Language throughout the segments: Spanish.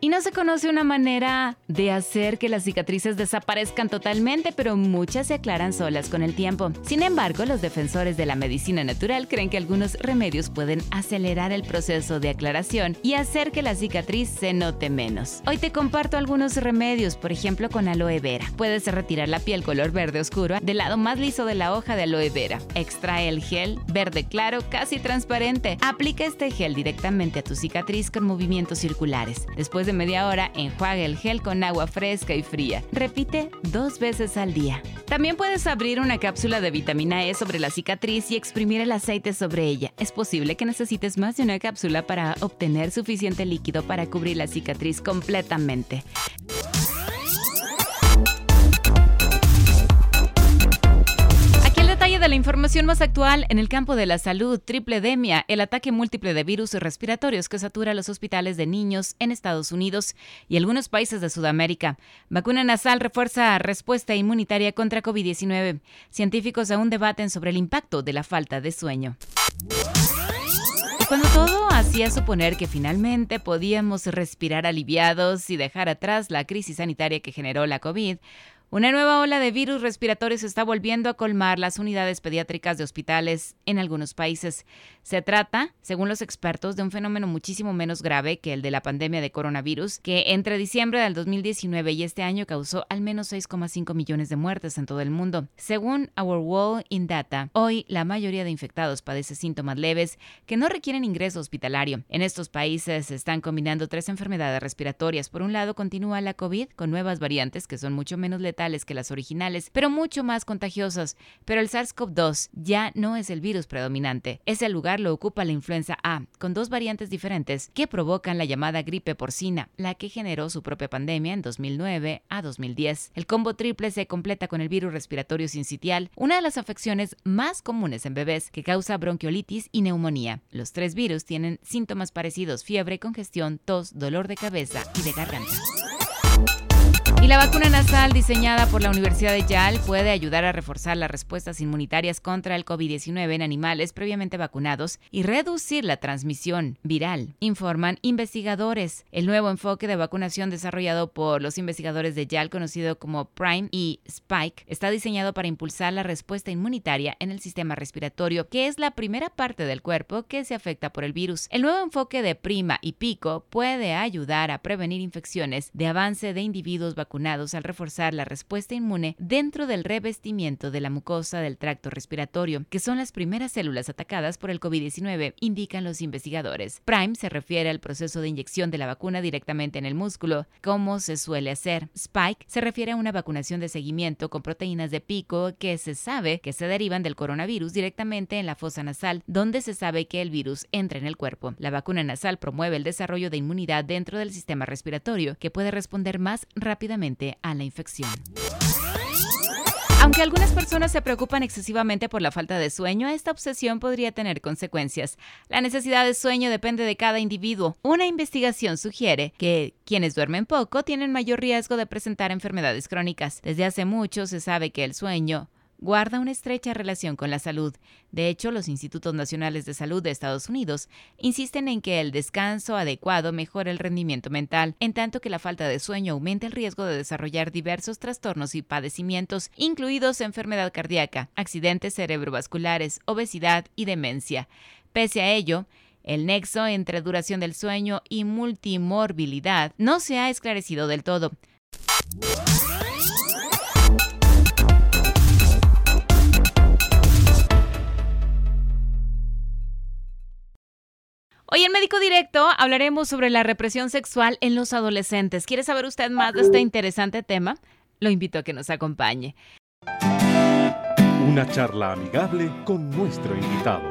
Y no se conoce una manera de hacer que las cicatrices desaparezcan totalmente, pero muchas se aclaran solas con el tiempo. Sin embargo, los defensores de la medicina natural creen que algunos remedios pueden acelerar el proceso de aclaración y hacer que la cicatriz se note menos. Hoy te comparto algunos remedios, por ejemplo con aloe vera. Puedes retirar la piel color verde oscuro del lado más liso de la hoja de aloe vera. Extrae el gel verde claro, casi transparente. Aplica este gel directamente a tu cicatriz con movimientos circulares. Después de media hora, enjuaga el gel con agua fresca y fría. Repite dos veces al día. También puedes abrir una cápsula de vitamina E sobre la cicatriz y exprimir el aceite sobre ella. Es posible que necesites más de una cápsula para obtener suficiente líquido para cubrir la cicatriz completamente. De la información más actual en el campo de la salud, tripledemia, el ataque múltiple de virus respiratorios que satura los hospitales de niños en Estados Unidos y algunos países de Sudamérica. Vacuna nasal refuerza respuesta inmunitaria contra COVID-19. Científicos aún debaten sobre el impacto de la falta de sueño. Cuando todo hacía suponer que finalmente podíamos respirar aliviados y dejar atrás la crisis sanitaria que generó la COVID, una nueva ola de virus respiratorios está volviendo a colmar las unidades pediátricas de hospitales en algunos países. Se trata, según los expertos, de un fenómeno muchísimo menos grave que el de la pandemia de coronavirus, que entre diciembre del 2019 y este año causó al menos 6,5 millones de muertes en todo el mundo. Según Our World in Data, hoy la mayoría de infectados padece síntomas leves que no requieren ingreso hospitalario. En estos países se están combinando tres enfermedades respiratorias. Por un lado, continúa la COVID con nuevas variantes que son mucho menos letales que las originales, pero mucho más contagiosas. Pero el SARS-CoV-2 ya no es el virus predominante. Ese lugar lo ocupa la influenza A, con dos variantes diferentes que provocan la llamada gripe porcina, la que generó su propia pandemia en 2009 a 2010. El combo triple se completa con el virus respiratorio sincitial, una de las afecciones más comunes en bebés que causa bronquiolitis y neumonía. Los tres virus tienen síntomas parecidos, fiebre, congestión, tos, dolor de cabeza y de garganta. Y la vacuna nasal diseñada por la Universidad de Yale puede ayudar a reforzar las respuestas inmunitarias contra el COVID-19 en animales previamente vacunados y reducir la transmisión viral, informan investigadores. El nuevo enfoque de vacunación desarrollado por los investigadores de Yale, conocido como Prime y Spike, está diseñado para impulsar la respuesta inmunitaria en el sistema respiratorio, que es la primera parte del cuerpo que se afecta por el virus. El nuevo enfoque de Prima y Pico puede ayudar a prevenir infecciones de avance de individuos vacunados al reforzar la respuesta inmune dentro del revestimiento de la mucosa del tracto respiratorio, que son las primeras células atacadas por el COVID-19, indican los investigadores. Prime se refiere al proceso de inyección de la vacuna directamente en el músculo, como se suele hacer. Spike se refiere a una vacunación de seguimiento con proteínas de pico que se sabe que se derivan del coronavirus directamente en la fosa nasal, donde se sabe que el virus entra en el cuerpo. La vacuna nasal promueve el desarrollo de inmunidad dentro del sistema respiratorio, que puede responder más rápidamente a la infección. Aunque algunas personas se preocupan excesivamente por la falta de sueño, esta obsesión podría tener consecuencias. La necesidad de sueño depende de cada individuo. Una investigación sugiere que quienes duermen poco tienen mayor riesgo de presentar enfermedades crónicas. Desde hace mucho se sabe que el sueño guarda una estrecha relación con la salud. De hecho, los Institutos Nacionales de Salud de Estados Unidos insisten en que el descanso adecuado mejora el rendimiento mental, en tanto que la falta de sueño aumenta el riesgo de desarrollar diversos trastornos y padecimientos, incluidos enfermedad cardíaca, accidentes cerebrovasculares, obesidad y demencia. Pese a ello, el nexo entre duración del sueño y multimorbilidad no se ha esclarecido del todo. Hoy en Médico Directo hablaremos sobre la represión sexual en los adolescentes. ¿Quiere saber usted más de este interesante tema? Lo invito a que nos acompañe. Una charla amigable con nuestro invitado.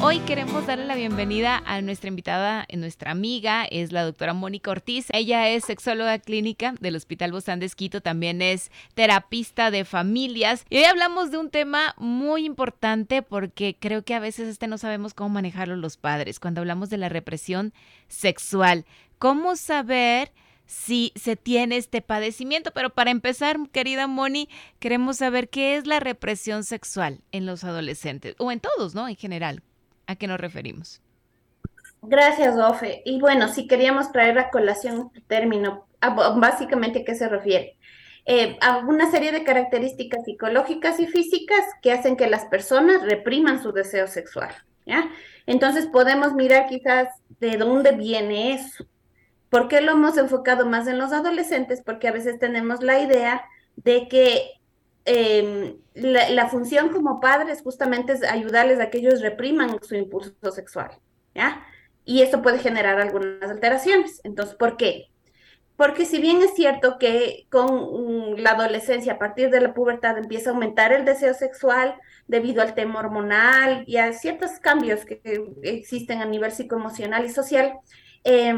Hoy queremos darle la bienvenida a nuestra invitada, nuestra amiga, es la doctora Mónica Ortiz. Ella es sexóloga clínica del Hospital Bozán de Esquito, también es terapista de familias. Y hoy hablamos de un tema muy importante porque creo que a veces este no sabemos cómo manejarlo los padres cuando hablamos de la represión sexual. ¿Cómo saber si se tiene este padecimiento. Pero para empezar, querida Moni, queremos saber qué es la represión sexual en los adolescentes o en todos, ¿no? En general. ¿A qué nos referimos? Gracias, Ofe. Y bueno, si queríamos traer a colación este término, básicamente a qué se refiere. Eh, a una serie de características psicológicas y físicas que hacen que las personas repriman su deseo sexual, ¿ya? Entonces podemos mirar quizás de dónde viene eso. ¿Por qué lo hemos enfocado más en los adolescentes? Porque a veces tenemos la idea de que em, la, función como padres justamente es ayudarles a que ellos repriman su impulso sexual, ¿ya? Y eso puede generar algunas alteraciones. Entonces, ¿por qué? Porque si bien es cierto que con la adolescencia, a partir de la pubertad, empieza a aumentar el deseo sexual debido al tema hormonal y a ciertos cambios que existen a nivel psicoemocional y social, eh,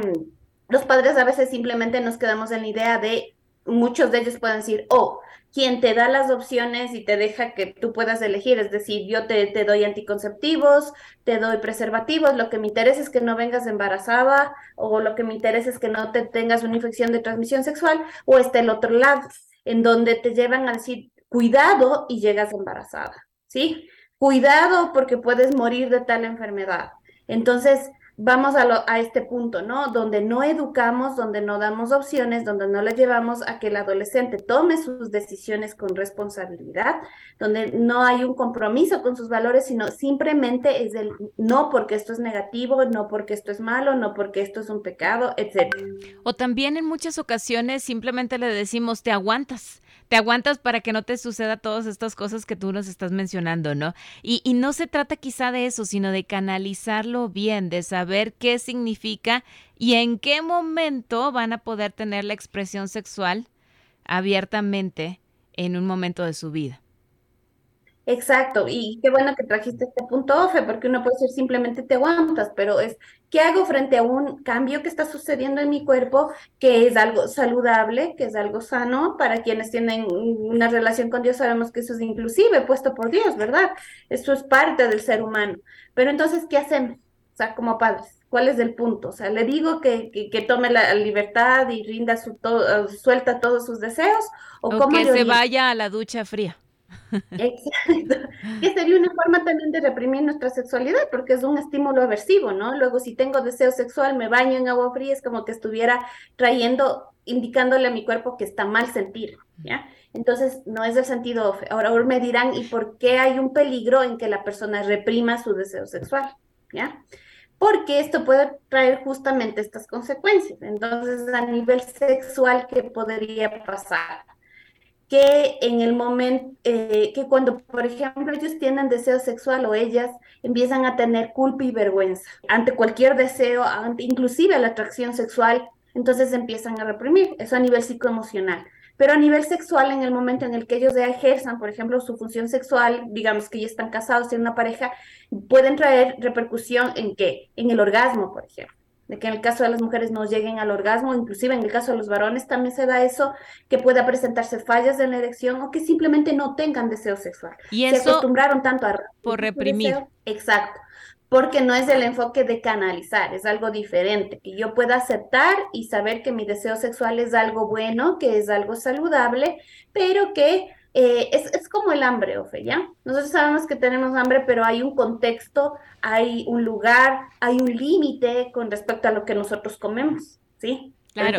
los padres a veces simplemente nos quedamos en la idea de, muchos de ellos pueden decir, oh, quien te da las opciones y te deja que tú puedas elegir, es decir, yo te, doy anticonceptivos, te doy preservativos, lo que me interesa es que no vengas embarazada o lo que me interesa es que no te tengas una infección de transmisión sexual o está el otro lado, en donde te llevan a decir, cuidado y llegas embarazada, ¿sí? Cuidado porque puedes morir de tal enfermedad. Entonces, vamos a, a, este punto, ¿no? Donde no educamos, donde no damos opciones, donde no le llevamos a que el adolescente tome sus decisiones con responsabilidad, donde no hay un compromiso con sus valores, sino simplemente es el no porque esto es negativo, no porque esto es malo, no porque esto es un pecado, etc. O también en muchas ocasiones simplemente le decimos, te aguantas te aguantas para que no te suceda todas estas cosas que tú nos estás mencionando, ¿no? Y, y no se trata quizá de eso, sino de canalizarlo bien, de saber qué significa y en qué momento van a poder tener la expresión sexual abiertamente en un momento de su vida. Exacto, y qué bueno que trajiste este punto, Ofe, porque uno puede decir simplemente te aguantas, pero es, ¿qué hago frente a un cambio que está sucediendo en mi cuerpo, que es algo saludable, que es algo sano? Para quienes tienen una relación con Dios sabemos que eso es inclusive puesto por Dios, ¿verdad? Eso es parte del ser humano. Pero entonces, ¿qué hacemos? O sea, como padres, ¿cuál es el punto? O sea, le digo que, que, tome la libertad y rinda su todo, suelta todos sus deseos, o, o que se vaya a la ducha fría. Exacto. Que sería una forma también de reprimir nuestra sexualidad, porque es un estímulo aversivo, ¿no? Luego, si tengo deseo sexual, me baño en agua fría, es como que estuviera trayendo, indicándole a mi cuerpo que está mal sentir, ¿ya? Entonces, no es el sentido. Ahora, ahora me dirán, ¿y por qué hay un peligro en que la persona reprima su deseo sexual? ¿Ya? Porque esto puede traer justamente estas consecuencias. Entonces, a nivel sexual, ¿qué podría pasar? que en el momento, eh, que cuando, por ejemplo, ellos tienen deseo sexual o ellas empiezan a tener culpa y vergüenza ante cualquier deseo, ante, inclusive la atracción sexual, entonces empiezan a reprimir, eso a nivel psicoemocional. Pero a nivel sexual, en el momento en el que ellos ya ejerzan, por ejemplo, su función sexual, digamos que ya están casados, tienen una pareja, pueden traer repercusión en qué? En el orgasmo, por ejemplo de que en el caso de las mujeres no lleguen al orgasmo, inclusive en el caso de los varones también se da eso, que pueda presentarse fallas en la erección o que simplemente no tengan deseo sexual. Y eso se acostumbraron tanto a por reprimir. Exacto, porque no es el enfoque de canalizar, es algo diferente, que yo pueda aceptar y saber que mi deseo sexual es algo bueno, que es algo saludable, pero que eh, es, es, como el hambre, Ofe, ¿ya? Nosotros sabemos que tenemos hambre, pero hay un contexto, hay un lugar, hay un límite con respecto a lo que nosotros comemos, ¿sí? Claro,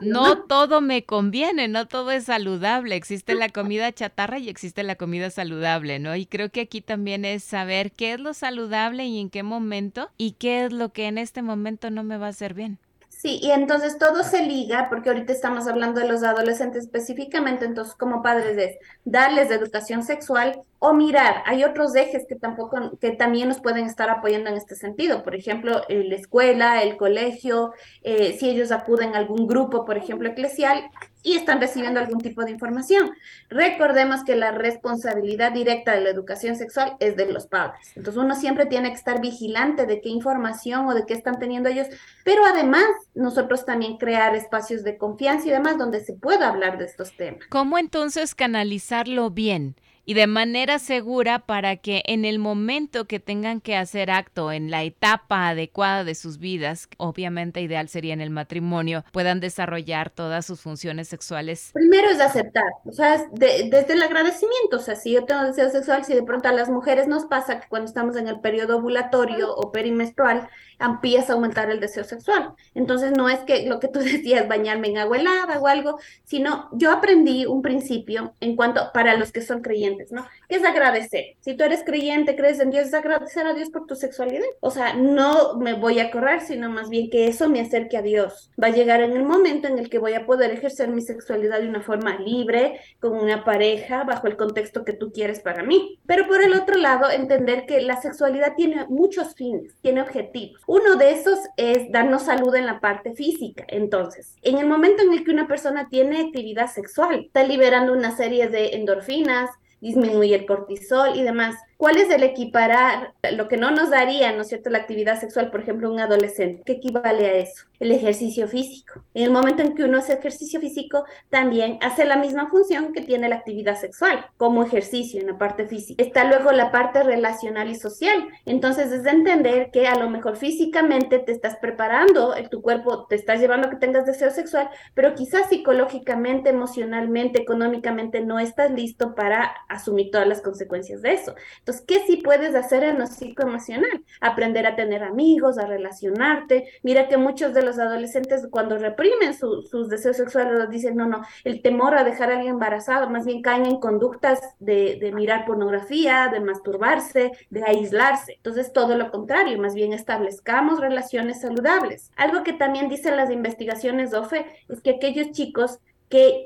no todo me conviene, no todo es saludable. Existe la comida chatarra y existe la comida saludable, ¿no? Y creo que aquí también es saber qué es lo saludable y en qué momento y qué es lo que en este momento no me va a hacer bien. Sí, y entonces todo se liga, porque ahorita estamos hablando de los adolescentes específicamente, entonces como padres es darles educación sexual o mirar, hay otros ejes que tampoco, que también nos pueden estar apoyando en este sentido, por ejemplo, la escuela, el colegio, eh, si ellos acuden a algún grupo, por ejemplo, eclesial, y están recibiendo algún tipo de información. Recordemos que la responsabilidad directa de la educación sexual es de los padres. Entonces uno siempre tiene que estar vigilante de qué información o de qué están teniendo ellos, pero además nosotros también crear espacios de confianza y demás donde se pueda hablar de estos temas. ¿Cómo entonces canalizarlo bien? Y de manera segura para que en el momento que tengan que hacer acto en la etapa adecuada de sus vidas, obviamente ideal sería en el matrimonio, puedan desarrollar todas sus funciones sexuales. Primero es aceptar, o sea, desde el agradecimiento, o sea, si yo tengo deseo sexual, si de pronto a las mujeres nos pasa que cuando estamos en el periodo ovulatorio o perimenstrual, empieza a aumentar el deseo sexual. Entonces no es que lo que tú decías, bañarme en agua helada o algo, sino yo aprendí un principio en cuanto para los que son creyentes ¿no? es agradecer. Si tú eres creyente, crees en Dios, es agradecer a Dios por tu sexualidad. O sea, no me voy a correr, sino más bien que eso me acerque a Dios. Va a llegar en el momento en el que voy a poder ejercer mi sexualidad de una forma libre, con una pareja, bajo el contexto que tú quieres para mí. Pero por el otro lado, entender que la sexualidad tiene muchos fines, tiene objetivos. Uno de esos es darnos salud en la parte física. Entonces, en el momento en el que una persona tiene actividad sexual, está liberando una serie de endorfinas, disminuye el cortisol y demás. ¿Cuál es el equiparar lo que no nos daría, ¿no es cierto?, la actividad sexual, por ejemplo, un adolescente. ¿Qué equivale a eso? El ejercicio físico. En el momento en que uno hace ejercicio físico, también hace la misma función que tiene la actividad sexual, como ejercicio en la parte física. Está luego la parte relacional y social. Entonces, es de entender que a lo mejor físicamente te estás preparando, tu cuerpo te está llevando a que tengas deseo sexual, pero quizás psicológicamente, emocionalmente, económicamente no estás listo para asumir todas las consecuencias de eso. Entonces, ¿qué sí puedes hacer en lo psicoemocional? Aprender a tener amigos, a relacionarte. Mira que muchos de los adolescentes cuando reprimen sus deseos sexuales dicen, no, no, el temor a dejar a alguien embarazado, más bien caen en conductas de, de mirar pornografía, de masturbarse, de aislarse. Entonces, todo lo contrario, más bien establezcamos relaciones saludables. Algo que también dicen las investigaciones OFE es que aquellos chicos que,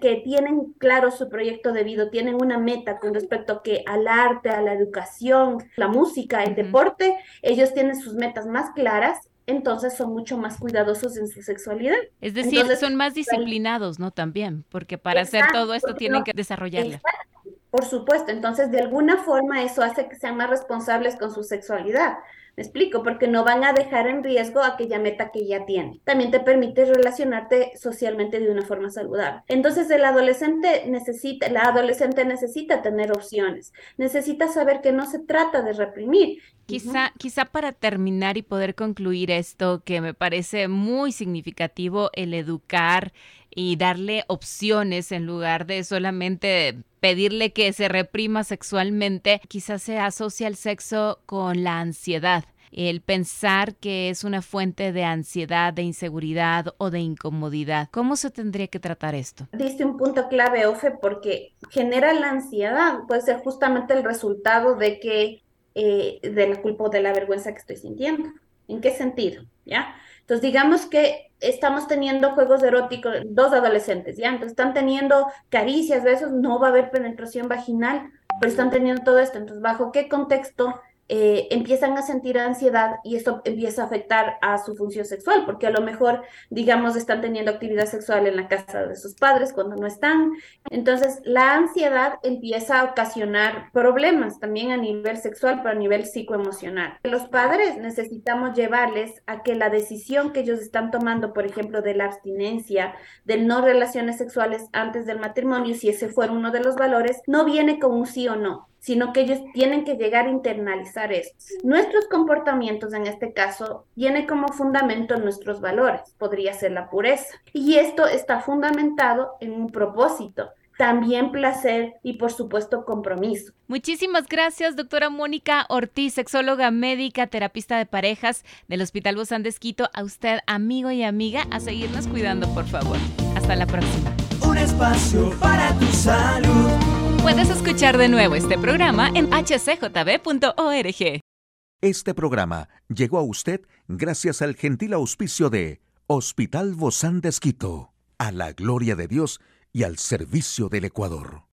que tienen claro su proyecto de vida, tienen una meta con respecto que al arte, a la educación, la música, el deporte, ellos tienen sus metas más claras entonces son mucho más cuidadosos en su sexualidad. Es decir, son más disciplinados, ¿no? También, porque para hacer todo esto tienen que desarrollarla. Por supuesto, entonces de alguna forma eso hace que sean más responsables con su sexualidad. Me explico, porque no van a dejar en riesgo aquella meta que ya tiene. También te permite relacionarte socialmente de una forma saludable. Entonces el adolescente necesita, la adolescente necesita tener opciones, necesita saber que no se trata de reprimir. Quizá, quizá para terminar y poder concluir esto que me parece muy significativo, el educar y darle opciones en lugar de solamente pedirle que se reprima sexualmente, quizás se asocia el sexo con la ansiedad el pensar que es una fuente de ansiedad, de inseguridad o de incomodidad. ¿Cómo se tendría que tratar esto? Diste un punto clave, Ofe, porque genera la ansiedad, puede ser justamente el resultado de que, eh, de la culpa o de la vergüenza que estoy sintiendo. ¿En qué sentido? ¿Ya? Entonces, digamos que estamos teniendo juegos eróticos, dos adolescentes, ¿ya? Entonces, están teniendo caricias, besos, no va a haber penetración vaginal, pero están teniendo todo esto. Entonces, ¿bajo qué contexto eh, empiezan a sentir ansiedad y esto empieza a afectar a su función sexual, porque a lo mejor, digamos, están teniendo actividad sexual en la casa de sus padres cuando no están. Entonces, la ansiedad empieza a ocasionar problemas también a nivel sexual, pero a nivel psicoemocional. Los padres necesitamos llevarles a que la decisión que ellos están tomando, por ejemplo, de la abstinencia, del no relaciones sexuales antes del matrimonio, si ese fuera uno de los valores, no viene con un sí o no, sino que ellos tienen que llegar a internalizar esto. Nuestros comportamientos, en este caso, tiene como fundamento nuestros valores, podría ser la pureza. Y esto está fundamentado en un propósito, también placer y por supuesto compromiso. Muchísimas gracias, doctora Mónica Ortiz, sexóloga médica, terapista de parejas del Hospital Bozán de Esquito. A usted, amigo y amiga, a seguirnos cuidando, por favor. Hasta la próxima. Un espacio para tu salud. Puedes escuchar de nuevo este programa en hcjb.org. Este programa llegó a usted gracias al gentil auspicio de Hospital Bozán de Esquito, a la gloria de Dios y al servicio del Ecuador.